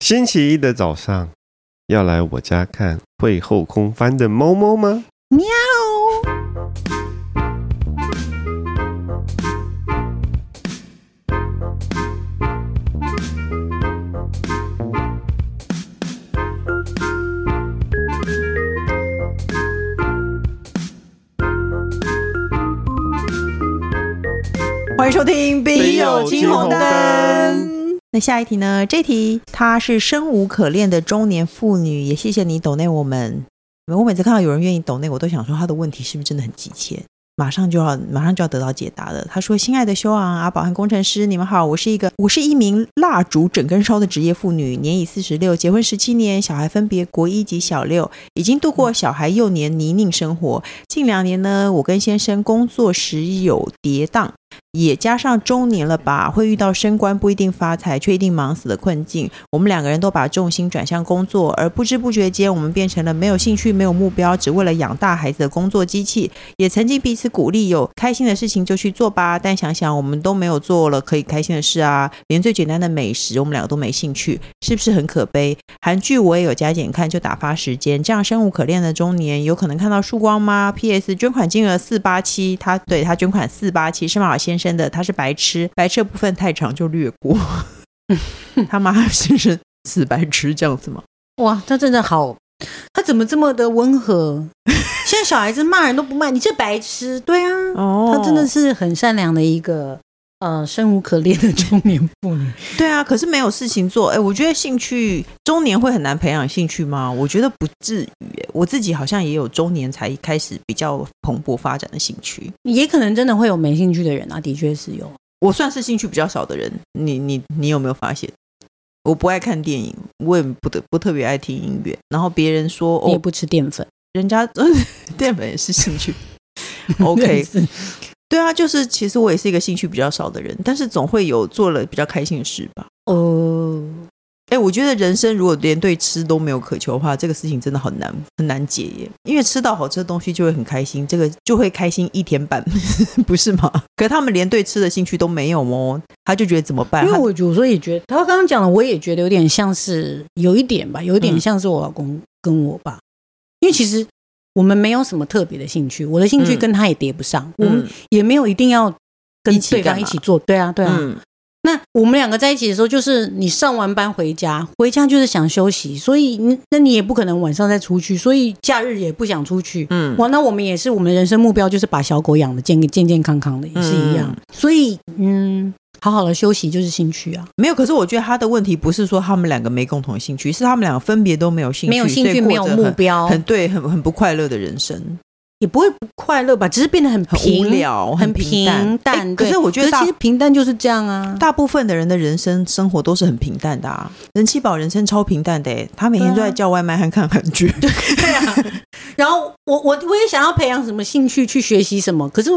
星期一的早上，要来我家看会后空翻的猫猫吗？喵！欢迎收听《笔友青红灯》。那下一题呢？这题她是生无可恋的中年妇女，也谢谢你抖内我们。我每次看到有人愿意抖内，我都想说他的问题是不是真的很急切？马上就要马上就要得到解答了。他说：“亲爱的修昂、阿宝和工程师，你们好，我是一个我是一名蜡烛整根烧的职业妇女，年已四十六，结婚十七年，小孩分别国一及小六，已经度过小孩幼年泥泞生活。近两年呢，我跟先生工作时有跌宕。”也加上中年了吧，会遇到升官不一定发财，却一定忙死的困境。我们两个人都把重心转向工作，而不知不觉间，我们变成了没有兴趣、没有目标，只为了养大孩子的工作机器。也曾经彼此鼓励，有开心的事情就去做吧。但想想，我们都没有做了可以开心的事啊，连最简单的美食，我们两个都没兴趣，是不是很可悲？韩剧我也有加减看，就打发时间。这样生无可恋的中年，有可能看到曙光吗？P.S. 捐款金额四八七，他对他捐款四八七，是马先生。的，他是白痴，白痴的部分太长就略过。他妈先生死白痴这样子吗？哇，他真的好，他怎么这么的温和？现在小孩子骂人都不骂，你这白痴，对啊，哦，他真的是很善良的一个呃生无可恋的中年妇女。对啊，可是没有事情做。哎，我觉得兴趣中年会很难培养兴趣吗？我觉得不至于。我自己好像也有中年才开始比较蓬勃发展的兴趣，也可能真的会有没兴趣的人啊，的确是有。我算是兴趣比较少的人，你你你有没有发现？我不爱看电影，我也不得不特别爱听音乐。然后别人说，你也不吃淀粉，哦、人家 淀粉也是兴趣。OK，对啊，就是其实我也是一个兴趣比较少的人，但是总会有做了比较开心的事吧。哦、呃。哎，我觉得人生如果连对吃都没有渴求的话，这个事情真的很难很难解耶。因为吃到好吃的东西就会很开心，这个就会开心一天半，不是吗？可是他们连对吃的兴趣都没有哦，他就觉得怎么办？因为我有时候也觉得，他刚刚讲的，我也觉得有点像是有一点吧，有一点像是我老公跟我爸。嗯、因为其实我们没有什么特别的兴趣，我的兴趣跟他也叠不上，嗯、我们也没有一定要跟对方一起做。对啊，对啊。嗯那我们两个在一起的时候，就是你上完班回家，回家就是想休息，所以你那你也不可能晚上再出去，所以假日也不想出去。嗯，哇，那我们也是，我们的人生目标就是把小狗养的健健健康康的，也是一样。嗯、所以，嗯，好好的休息就是兴趣啊。没有，可是我觉得他的问题不是说他们两个没共同的兴趣，是他们两个分别都没有兴趣，没有兴趣，没有目标，很对，很很不快乐的人生。也不会不快乐吧，只是变得很无聊、很平淡。平淡可是我觉得其实平淡就是这样啊。大部分的人的人生生活都是很平淡的啊。人气宝人生超平淡的，他每天都在叫外卖和看韩剧。对啊。然后我我我也想要培养什么兴趣去学习什么，可是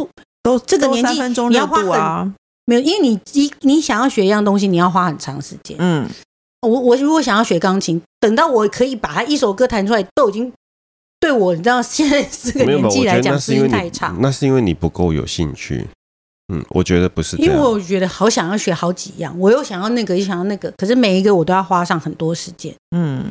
都这个年纪你要花很没有，因为你你你想要学一样东西，你要花很长时间。嗯。我我如果想要学钢琴，等到我可以把它一首歌弹出来，都已经。对我，你知道现在这个年纪来讲，时间太长。那是因为你不够有兴趣。嗯，我觉得不是。因为我觉得好想要学好几样，我又想要那个，又想要那个，可是每一个我都要花上很多时间。嗯，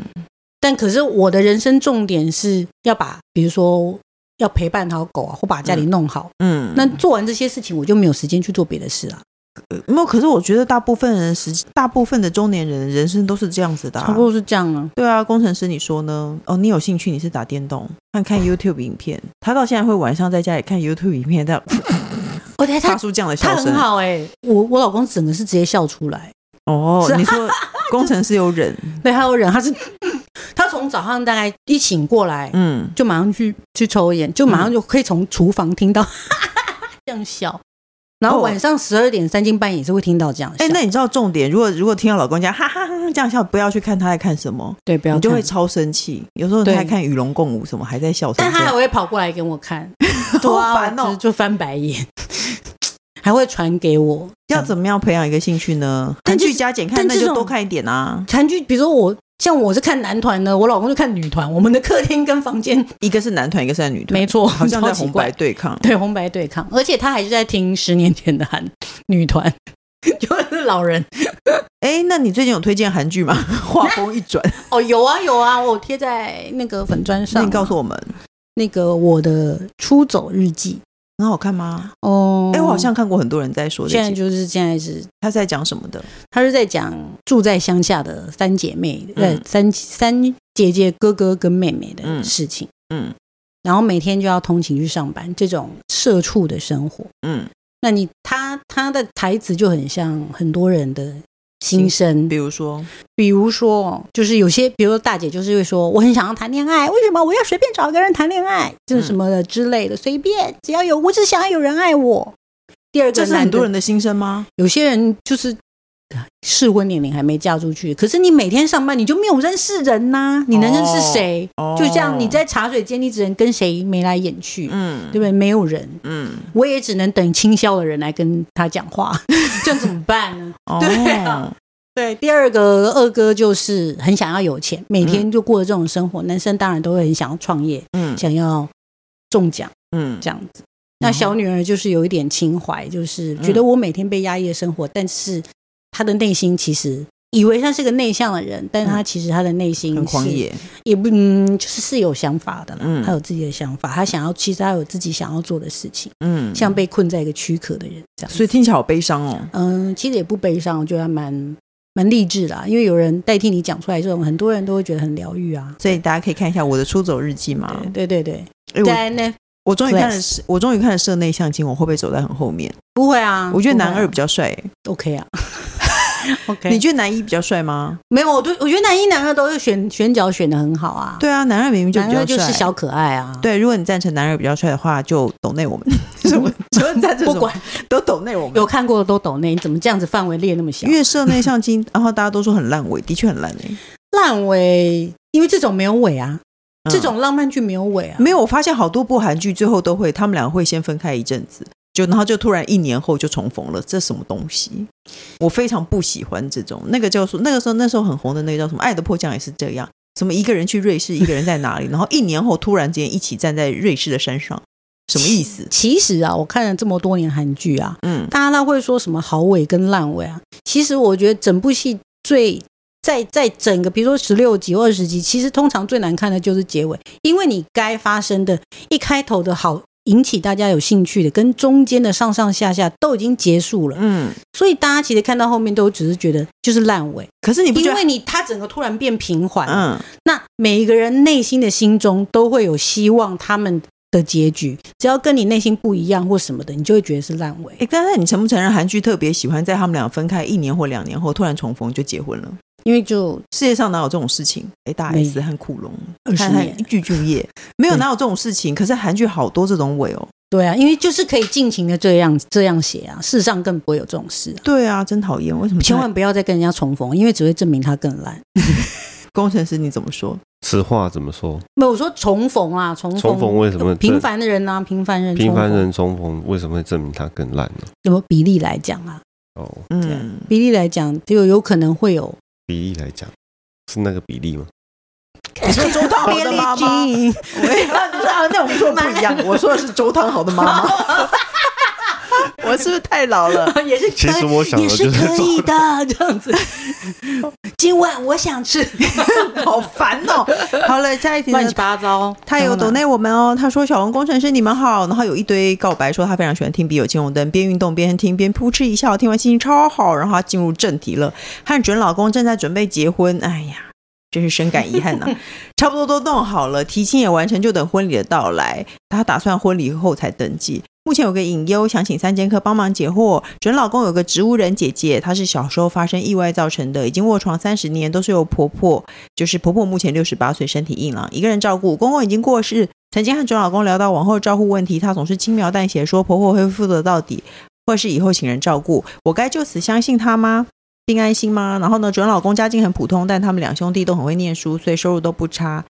但可是我的人生重点是要把，比如说要陪伴好狗啊，或把家里弄好。嗯，那做完这些事情，我就没有时间去做别的事啊。没有，可是我觉得大部分人实，大部分的中年人人生都是这样子的，啊，差不多是这样啊。对啊，工程师，你说呢？哦，你有兴趣，你是打电动，看看 YouTube 影片。他到现在会晚上在家里看 YouTube 影片，他发出这样的笑声，他很好哎，欸。我我老公整个是直接笑出来。哦，你说工程师有忍？对，他有忍，他是他从早上大概一醒过来，嗯，就马上去去抽烟，就马上就可以从厨房听到，嗯、这样笑。然后晚上十二点三更半夜也是会听到这样笑。哎，那你知道重点？如果如果听到老公讲哈哈哈这样笑，不要去看他在看什么，对，不要，你就会超生气。有时候他在看与龙共舞什么，还在笑。但他还会跑过来给我看，多烦哦，就翻白眼，还会传给我。要怎么样培养一个兴趣呢？韩剧加减看，那就多看一点啊。韩剧，比如说我。像我是看男团的，我老公就看女团。我们的客厅跟房间，一个是男团，一个是女团，没错，好像在红白对抗。对，红白对抗，而且他还是在听十年前的韩女团。就是老人。哎，那你最近有推荐韩剧吗？画风一转，哦，有啊有啊，我贴在那个粉砖上。那你告诉我们，那个我的出走日记很好看吗？哦，哎，我好像看过很多人在说。现在就是现在是他在讲什么的？他是在讲住在乡下的三姐妹，对、嗯，三三姐姐、哥哥跟妹妹的事情。嗯。嗯然后每天就要通勤去上班，这种社畜的生活，嗯，那你他他的台词就很像很多人的心声，比如说，比如说，就是有些，比如说大姐就是会说，我很想要谈恋爱，为什么我要随便找一个人谈恋爱，就是什么的之类的，随便，只要有，我只想要有人爱我。第二个，这是很多人的心声吗？有些人就是。适婚年龄还没嫁出去，可是你每天上班，你就没有认识人呐、啊？你能认识谁？哦、就像你在茶水间，你只能跟谁眉来眼去，嗯，对不对？没有人，嗯，我也只能等清销的人来跟他讲话，这样怎么办呢？哦、对啊，对。第二个二哥就是很想要有钱，每天就过着这种生活。嗯、男生当然都会很想要创业，嗯，想要中奖，嗯，这样子。那小女儿就是有一点情怀，就是觉得我每天被压抑的生活，但是。他的内心其实以为他是个内向的人，但是他其实他的内心是很狂野，也不嗯，就是是有想法的啦。嗯，他有自己的想法，他想要，其实他有自己想要做的事情。嗯，像被困在一个躯壳的人这样，所以听起来好悲伤哦。嗯，其实也不悲伤，我觉得还蛮蛮励志的，因为有人代替你讲出来，这种很多人都会觉得很疗愈啊。所以大家可以看一下我的出走日记嘛。对对对，对，在那我终于看了，我终于看了社内相亲，我会不会走在很后面？不会啊，我觉得男二比较帅。OK 啊。OK，你觉得男一比较帅吗？没有，我都我觉得男一、男二都是选选角选的很好啊。对啊，男二明明就比较帅，就是小可爱啊。对，如果你赞成男二比较帅的话，就抖内我们。什么？不管都抖内我们。有看过的都抖内，你怎么这样子范围列那么小？因为社内相金，然后大家都说很烂尾，的确很烂尾。烂尾，因为这种没有尾啊，嗯、这种浪漫剧没有尾啊。没有，我发现好多部韩剧最后都会，他们俩会先分开一阵子。就然后就突然一年后就重逢了，这什么东西？我非常不喜欢这种。那个叫做那个时候那时候很红的那个叫什么《爱的迫降》也是这样，什么一个人去瑞士，一个人在哪里？然后一年后突然间一起站在瑞士的山上，什么意思？其实啊，我看了这么多年韩剧啊，嗯，大家都会说什么好尾跟烂尾啊。其实我觉得整部戏最在在整个，比如说十六集、二十集，其实通常最难看的就是结尾，因为你该发生的一开头的好。引起大家有兴趣的，跟中间的上上下下都已经结束了，嗯，所以大家其实看到后面都只是觉得就是烂尾。可是你不觉得，因为你他整个突然变平缓，嗯，那每一个人内心的心中都会有希望他们的结局，只要跟你内心不一样或什么的，你就会觉得是烂尾。哎，刚才你承不承认韩剧特别喜欢在他们俩分开一年或两年后突然重逢就结婚了？因为就世界上哪有这种事情？哎，大 S 和库龙二十年具俊业 没有哪有这种事情？可是韩剧好多这种尾哦。对啊，因为就是可以尽情的这样这样写啊，事实上更不会有这种事啊。对啊，真讨厌！为什么？千万不要再跟人家重逢，因为只会证明他更烂。工程师你怎么说？此话怎么说？没有我说重逢啊，重逢。重逢为什么？平凡的人啊，平凡人，平凡人重逢为什么会证明他更烂呢？有没有比例来讲啊？哦，嗯，比例来讲就有可能会有。比例来讲是那个比例吗？你说周汤豪的妈妈，我也不知道，那我们说不一样。我说的是周汤豪的妈妈。我是不是太老了？也是，其实我想的就是也是可以的，这样子。今晚我想吃，好烦哦。好了，下一题乱七八糟。他有抖内我们哦。他说：“小王工程师，你们好。”然后有一堆告白，说他非常喜欢听《笔友青红灯》，边运动边听，边扑哧一笑，听完心情超好。然后他进入正题了，和准老公正在准备结婚。哎呀。真是深感遗憾呐、啊！差不多都弄好了，提亲也完成，就等婚礼的到来。他打算婚礼后才登记。目前有个隐忧，想请三剑客帮忙解惑。准老公有个植物人姐姐，她是小时候发生意外造成的，已经卧床三十年，都是由婆婆，就是婆婆目前六十八岁，身体硬朗，一个人照顾。公公已经过世，曾经和准老公聊到往后照顾问题，她总是轻描淡写说婆婆会负责到底，或是以后请人照顾。我该就此相信她吗？并安心吗？然后呢，准老公家境很普通，但他们两兄弟都很会念书，所以收入都不差。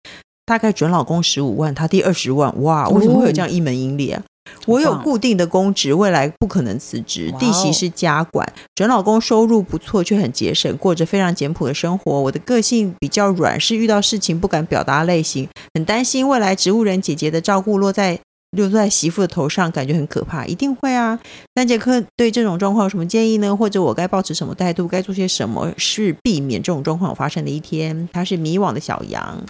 大概准老公十五万，他弟二十万。哇，为什么会有这样一门英烈啊？我有固定的公职，未来不可能辞职。弟媳是家管，准老公收入不错，却很节省，过着非常简朴的生活。我的个性比较软，是遇到事情不敢表达类型，很担心未来植物人姐姐的照顾落在落在媳妇的头上，感觉很可怕，一定会啊。三节课对这种状况有什么建议呢？或者我该保持什么态度？该做些什么是避免这种状况发生的一天？他是迷惘的小羊，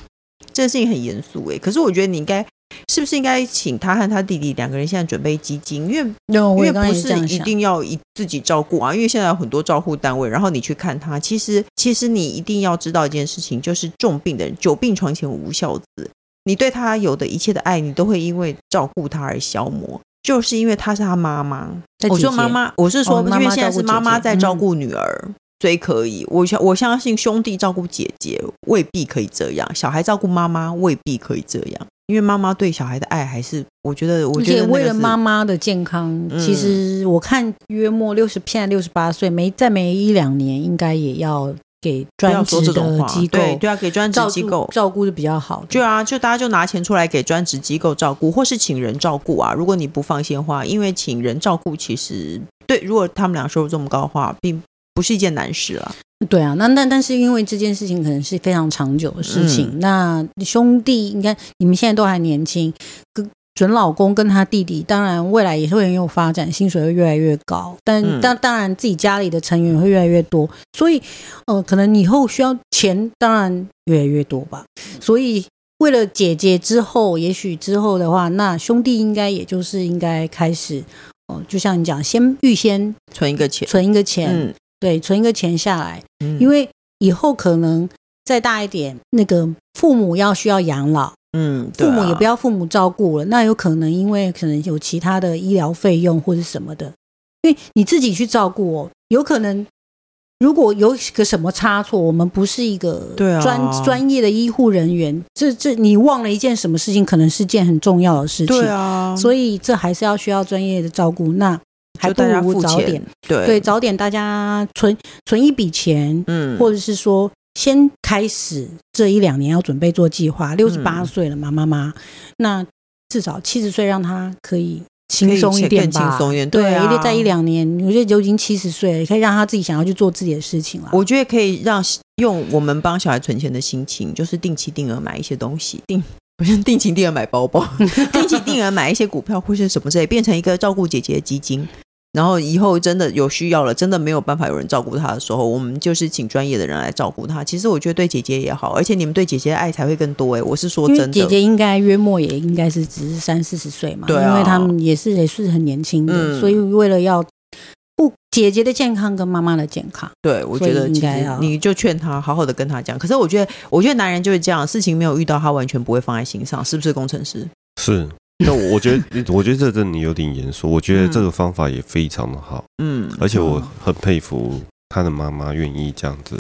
这个事情很严肃诶。可是我觉得你应该。是不是应该请他和他弟弟两个人现在准备基金？因为因为不是一定要一自己照顾啊，因为现在有很多照护单位，然后你去看他，其实其实你一定要知道一件事情，就是重病的人久病床前无孝子，你对他有的一切的爱，你都会因为照顾他而消磨，就是因为他是他妈妈。我说妈妈，我是说，因为现在是妈妈在照顾女儿，所以可以。我相我相信兄弟照顾姐姐未必可以这样，小孩照顾妈妈未必可以这样。因为妈妈对小孩的爱还是，我觉得，我觉得为了妈妈的健康，嗯、其实我看约莫六十，现在六十八岁，没再没一两年，应该也要给专职的机构，对对啊，给专职机构照顾的比较好。对啊，就大家就拿钱出来给专职机构照顾，或是请人照顾啊。如果你不放心的话，因为请人照顾，其实对，如果他们俩收入这么高的话，并不是一件难事了。对啊，那那但是因为这件事情可能是非常长久的事情。嗯、那兄弟应该你们现在都还年轻，跟准老公跟他弟弟，当然未来也是会很有发展，薪水会越来越高。但当、嗯、当然自己家里的成员会越来越多，所以呃，可能以后需要钱，当然越来越多吧。所以为了姐姐之后，也许之后的话，那兄弟应该也就是应该开始就像你讲，先预先存一个钱，存一个钱。嗯对，存一个钱下来，嗯，因为以后可能再大一点，那个父母要需要养老，嗯，父母也不要父母照顾了，那有可能因为可能有其他的医疗费用或者什么的，因为你自己去照顾哦，有可能如果有个什么差错，我们不是一个专专业的医护人员，这这你忘了一件什么事情，可能是件很重要的事情，对啊，所以这还是要需要专业的照顾。那还不如早点，对对，早点大家存存一笔钱，嗯，或者是说先开始这一两年要准备做计划。六十八岁了嘛，妈妈，那至少七十岁让他可以轻松一点吧，轻松一点，对啊，在一两年，我觉得就已经七十岁了，可以让他自己想要去做自己的事情了。我觉得可以让用我们帮小孩存钱的心情，就是定期定额买一些东西，定 不是定期定额买包包，定期定额买一些股票或是什么之类，变成一个照顾姐姐的基金。然后以后真的有需要了，真的没有办法有人照顾他的时候，我们就是请专业的人来照顾他。其实我觉得对姐姐也好，而且你们对姐姐的爱才会更多哎。我是说真的，姐姐应该约莫也应该是只是三四十岁嘛，对啊，因为他们也是也是很年轻的，嗯，所以为了要不姐姐的健康跟妈妈的健康，对，我觉得应该要你就劝他好好的跟他讲。可是我觉得，我觉得男人就是这样，事情没有遇到他完全不会放在心上，是不是工程师？是。那我觉得，我觉得这真的有点严肃。我觉得这个方法也非常的好，嗯，而且我很佩服他的妈妈愿意这样子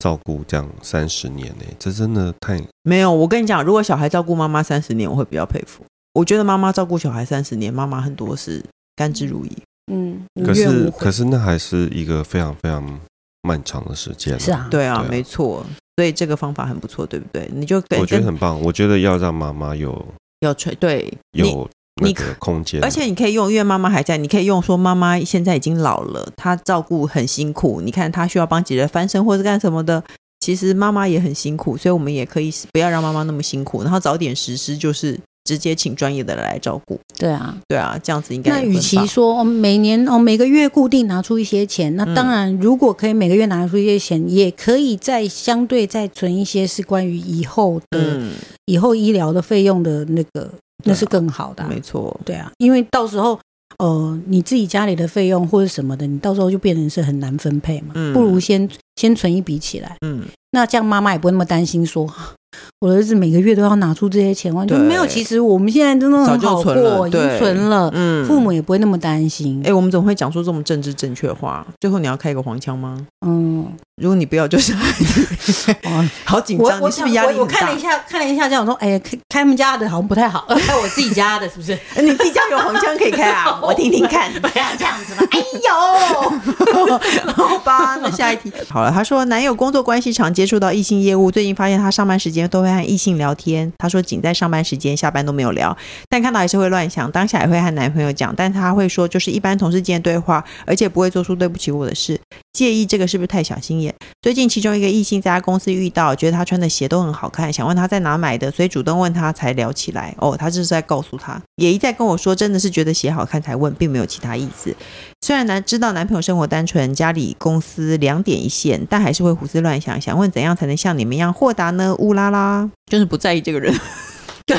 照顾这样三十年呢，这真的太没有。我跟你讲，如果小孩照顾妈妈三十年，我会比较佩服。我觉得妈妈照顾小孩三十年，妈妈很多是甘之如饴，嗯。可是，可是那还是一个非常非常漫长的时间。是啊，对啊，没错。所以这个方法很不错，对不对？你就我觉得很棒。我觉得要让妈妈有。有吹对有那个空间，而且你可以用，因为妈妈还在，你可以用说妈妈现在已经老了，她照顾很辛苦。你看她需要帮姐姐翻身或者干什么的，其实妈妈也很辛苦，所以我们也可以不要让妈妈那么辛苦，然后早点实施，就是。直接请专业的人来照顾。对啊，对啊，这样子应该。那与其说哦，每年哦每个月固定拿出一些钱，那当然如果可以每个月拿出一些钱，嗯、也可以再相对再存一些是关于以后的、嗯、以后医疗的费用的那个，那是更好的、啊。没错，对啊，因为到时候呃你自己家里的费用或者什么的，你到时候就变成是很难分配嘛。嗯、不如先先存一笔起来。嗯，那这样妈妈也不会那么担心说。我的儿子每个月都要拿出这些钱，完全没有。其实我们现在真的很好过，已经存了。嗯，父母也不会那么担心。哎，我们怎么会讲出这么政治正确的话？最后你要开一个黄腔吗？嗯，如果你不要，就是 好紧张。你是不是压力我看了一下，看了一下，这样说，哎呀，开开他们家的好像不太好，开我自己家的是不是？你自己家有黄腔可以开啊？我听听看。不要这样子嘛！哎呦，好吧，那下一题好了。他说，男友工作关系常接触到异性业务，最近发现他上班时间都。会和异性聊天。她说仅在上班时间，下班都没有聊。但看到还是会乱想，当下也会和男朋友讲，但她会说就是一般同事间对话，而且不会做出对不起我的事。介意这个是不是太小心眼？最近其中一个异性在他公司遇到，觉得他穿的鞋都很好看，想问他在哪买的，所以主动问他才聊起来。哦，他这是在告诉他，也一再跟我说，真的是觉得鞋好看才问，并没有其他意思。虽然男知道男朋友生活单纯，家里公司两点一线，但还是会胡思乱想，想问怎样才能像你们一样豁达呢？乌拉拉，就是不在意这个人。对。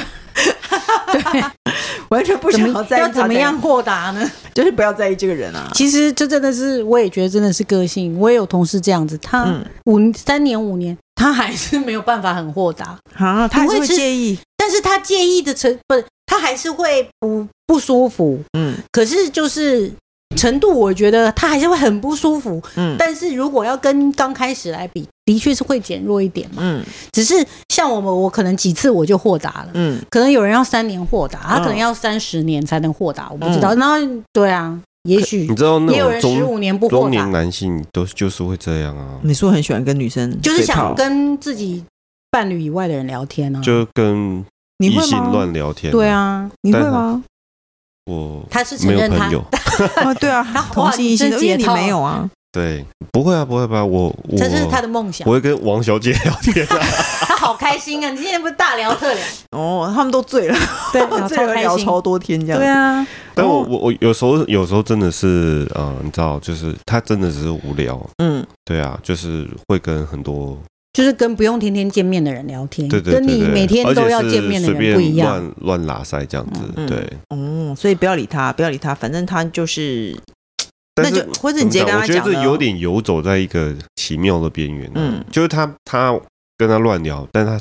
对，完全不想要在意要怎么样豁达呢？就是不要在意这个人啊。其实这真的是，我也觉得真的是个性。我也有同事这样子，他五、嗯、三年五年，他还是没有办法很豁达啊，他还是会介意，但是他介意的成不，他还是会不不舒服。嗯，可是就是。程度我觉得他还是会很不舒服，嗯，但是如果要跟刚开始来比，的确是会减弱一点嘛，嗯，只是像我们，我可能几次我就豁达了，嗯，可能有人要三年豁达，他可能要三十年才能豁达，我不知道，那对啊，也许你知道，也有人十五年不豁达，中年男性都就是会这样啊。你说很喜欢跟女生，就是想跟自己伴侣以外的人聊天啊，就跟异性乱聊天，对啊，你会吗？我他是承认他 啊，对啊，他同性异性的，因为你没有啊，对，不会啊，不会吧？我这是他的梦想，我会跟王小姐聊天，他好开心啊！你今天不是大聊特聊哦？他们都醉了，对，醉了聊超多天这样，对啊。但我我我有时候有时候真的是呃，你知道，就是他真的只是无聊，嗯，对啊，就是会跟很多。就是跟不用天天见面的人聊天，对对对对，跟你每天都要见面的人不一样，乱乱拉塞这样子，嗯、对。哦，所以不要理他，不要理他，反正他就是，那就或者你直接跟他讲。我觉得这有点游走在一个奇妙的边缘，嗯，就是他他跟他乱聊，但他。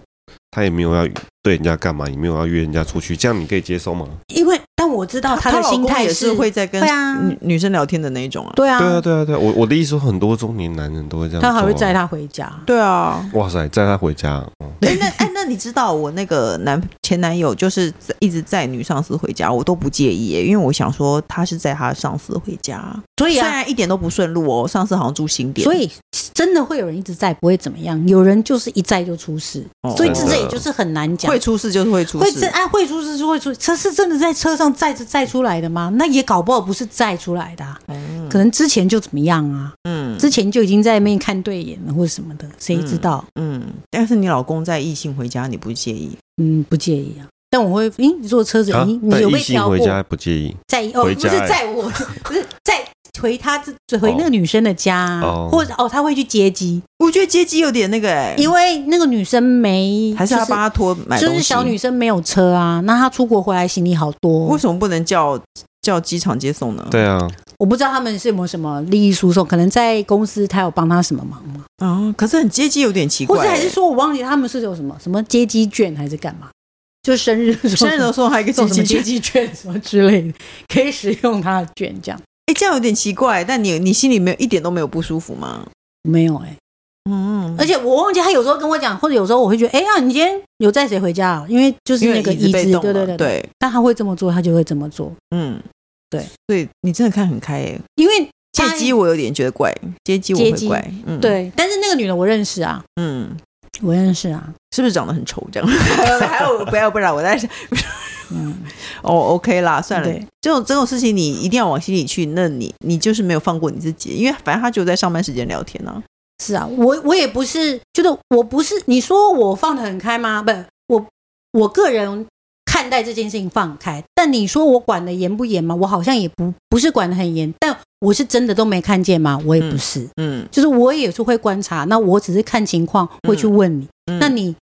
他也没有要对人家干嘛，也没有要约人家出去，这样你可以接受吗？因为，但我知道他的心态也是会在跟女女生聊天的那一种啊。对啊，对啊，对啊，对啊。我我的意思说，很多中年男人都会这样。他还会载她回家。对啊。哇塞，载她回家。哎，那哎，那你知道我那个男前男友就是一直载女上司回家，我都不介意耶，因为我想说他是载他上司回家，所以虽然一点都不顺路哦，上司好像住新店，所以真的会有人一直载，不会怎么样。有人就是一载就出事，所以这这也就是很难讲。会出事就是会出事，会哎会出事就会出。车是真的在车上载着载出来的吗？那也搞不好不是再出来的，嗯，可能之前就怎么样啊？嗯，之前就已经在那边看对眼了或者什么的，谁知道？嗯，但是你老公在异性回家，你不介意？嗯，不介意啊。但我会，咦，你坐车子，咦你有没有挑过？回家不介意？在哦，不是在我，不是在。回他这回那个女生的家，哦或者哦，他会去接机。我觉得接机有点那个哎，因为那个女生没，还是要帮他拖买东西。就是小女生没有车啊，那她出国回来行李好多，为什么不能叫叫机场接送呢？对啊，我不知道他们是有没有什么利益输送，可能在公司他有帮他什么忙吗？啊，可是很接机有点奇怪，或者还是说我忘记他们是有什么什么接机券还是干嘛？就生日生日的时候还可以送什么接机券什么 之类的，可以使用他的券这样。哎，这样有点奇怪，但你你心里没有一点都没有不舒服吗？没有哎、欸，嗯，而且我忘记他有时候跟我讲，或者有时候我会觉得，哎呀，你今天有载谁回家啊？因为就是那个椅子，对对对对，对。但他会这么做，他就会这么做，嗯，对，所以你真的看很开哎，因为接机我有点觉得怪，接机我会怪，嗯，对，但是那个女的我认识啊，嗯，我认识啊，是不是长得很丑这样？还有不要不然我在想。嗯，哦，OK 啦，算了，这种这种事情你一定要往心里去。那你你就是没有放过你自己，因为反正他就在上班时间聊天呢、啊。是啊，我我也不是，就是我不是你说我放得很开吗？不，我我个人看待这件事情放开。但你说我管的严不严吗？我好像也不不是管的很严，但我是真的都没看见吗？我也不是，嗯，嗯就是我也是会观察。那我只是看情况会去问你，那你。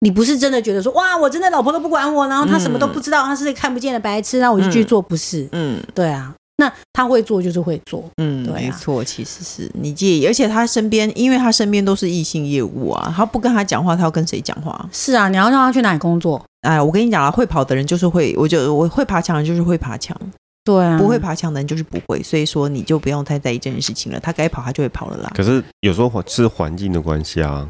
你不是真的觉得说哇，我真的老婆都不管我，然后他什么都不知道，他是看不见的白痴，那我就去做，不是？嗯，对啊，那他会做就是会做，嗯，对，没错，其实是你介意，而且他身边，因为他身边都是异性业务啊，他不跟他讲话，他要跟谁讲话？是啊，你要让他去哪里工作？哎，我跟你讲啊，会跑的人就是会，我就我会爬墙的就是会爬墙，对啊，不会爬墙的人就是不会，所以说你就不用太在意这件事情了，他该跑他就会跑了啦。可是有时候是环境的关系啊。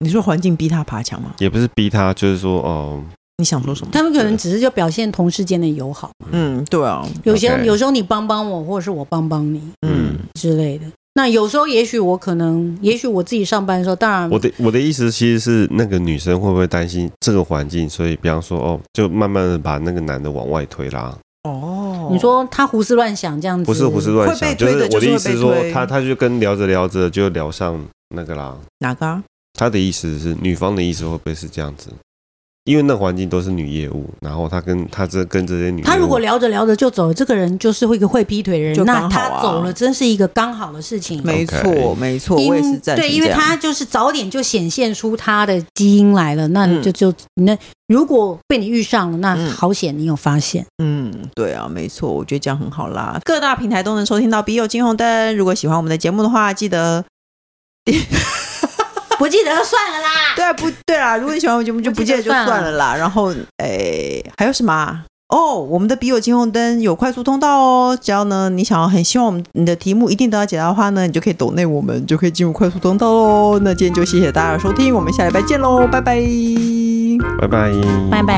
你说环境逼他爬墙吗？也不是逼他，就是说哦。你想说什么？他们可能只是就表现同事间的友好。嗯，对啊。有些有时候你帮帮我，或者是我帮帮你，嗯之类的。那有时候也许我可能，也许我自己上班的时候，当然我的我的意思其实是那个女生会不会担心这个环境，所以比方说哦，就慢慢的把那个男的往外推啦。哦，你说他胡思乱想这样子，不是胡思乱想，就是我的意思是说，他他就跟聊着聊着就聊上那个啦。哪个啊？他的意思是女方的意思会不会是这样子？因为那环境都是女业务，然后他跟他这跟这些女，他如果聊着聊着就走了，这个人就是会一个会劈腿的人，啊、那他走了真是一个刚好的事情。没错，没错，我也是这样。对，因为他就是早点就显现出他的基因来了，那你就就那如果被你遇上了，那好险你有发现。嗯，对啊，没错，我觉得这样很好啦。各大平台都能收听到《笔友金红灯》，如果喜欢我们的节目的话，记得。不记得就算了啦。对啊，不对啦。如果你喜欢我节目，就不记得就算了啦。然后，哎，还有什么啊？哦，我们的笔友金红灯有快速通道哦。只要呢，你想要很希望我们你的题目一定得到解答的话呢，你就可以抖内我们，就可以进入快速通道喽。那今天就谢谢大家的收听，我们下礼拜见喽，拜拜，拜拜，拜拜。